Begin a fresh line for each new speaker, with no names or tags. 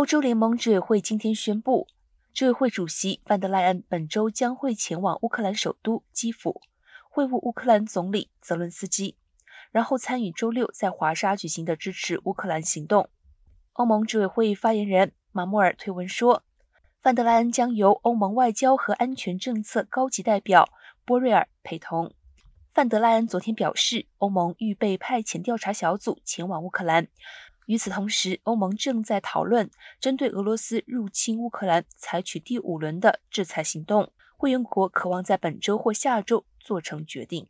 欧洲联盟执委会今天宣布，执委会主席范德赖恩本周将会前往乌克兰首都基辅会晤乌克兰总理泽伦斯基，然后参与周六在华沙举行的支持乌克兰行动。欧盟执委会发言人马莫尔推文说，范德赖恩将由欧盟外交和安全政策高级代表波瑞尔陪同。范德赖恩昨天表示，欧盟预备派遣调查小组前往乌克兰。与此同时，欧盟正在讨论针对俄罗斯入侵乌克兰采取第五轮的制裁行动。会员国渴望在本周或下周做成决定。